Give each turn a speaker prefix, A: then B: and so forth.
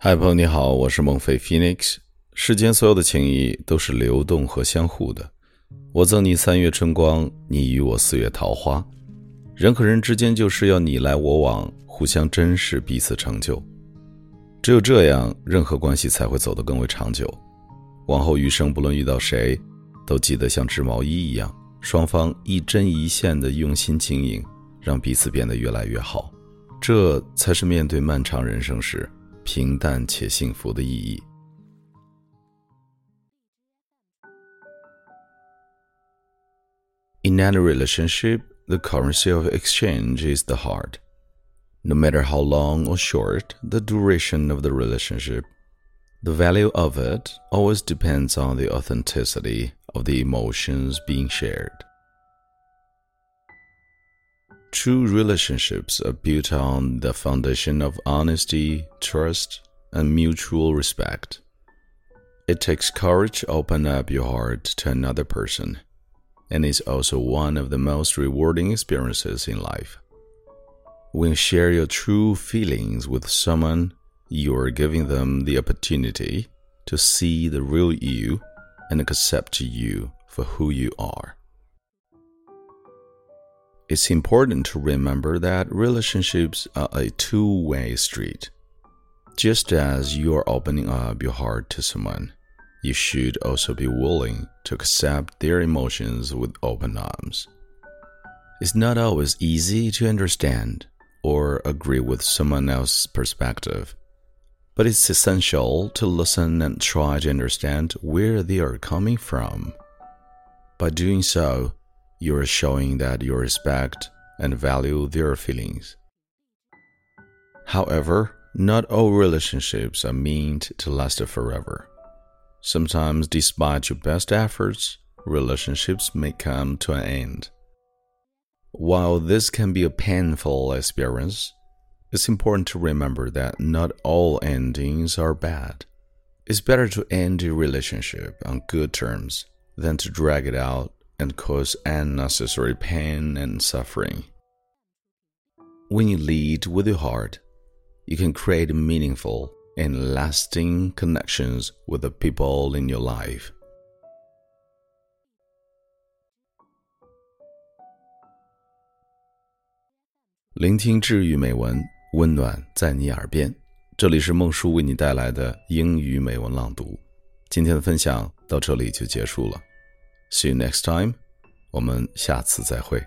A: 嗨，朋友你好，我是孟非 Phoenix。世间所有的情谊都是流动和相互的，我赠你三月春光，你与我四月桃花。人和人之间就是要你来我往，互相珍视，彼此成就。只有这样，任何关系才会走得更为长久。往后余生，不论遇到谁，都记得像织毛衣一样，双方一针一线的用心经营，让彼此变得越来越好。这才是面对漫长人生时。平淡且幸福的意义。In any relationship, the currency of exchange is the heart. No matter how long or short the duration of the relationship, the value of it always depends on the authenticity of the emotions being shared. True relationships are built on the foundation of honesty, trust, and mutual respect. It takes courage to open up your heart to another person, and is also one of the most rewarding experiences in life. When you share your true feelings with someone, you are giving them the opportunity to see the real you and accept you for who you are. It's important to remember that relationships are a two way street. Just as you are opening up your heart to someone, you should also be willing to accept their emotions with open arms. It's not always easy to understand or agree with someone else's perspective, but it's essential to listen and try to understand where they are coming from. By doing so, you are showing that you respect and value their feelings. However, not all relationships are meant to last forever. Sometimes, despite your best efforts, relationships may come to an end. While this can be a painful experience, it's important to remember that not all endings are bad. It's better to end a relationship on good terms than to drag it out and cause unnecessary pain and suffering. When you lead with your heart, you can create meaningful and lasting connections with the people in your life. 聆听治愈美文，温暖在你耳边。这里是孟叔为你带来的英语美文朗读。今天的分享到这里就结束了。 See you next time，我们下次再会。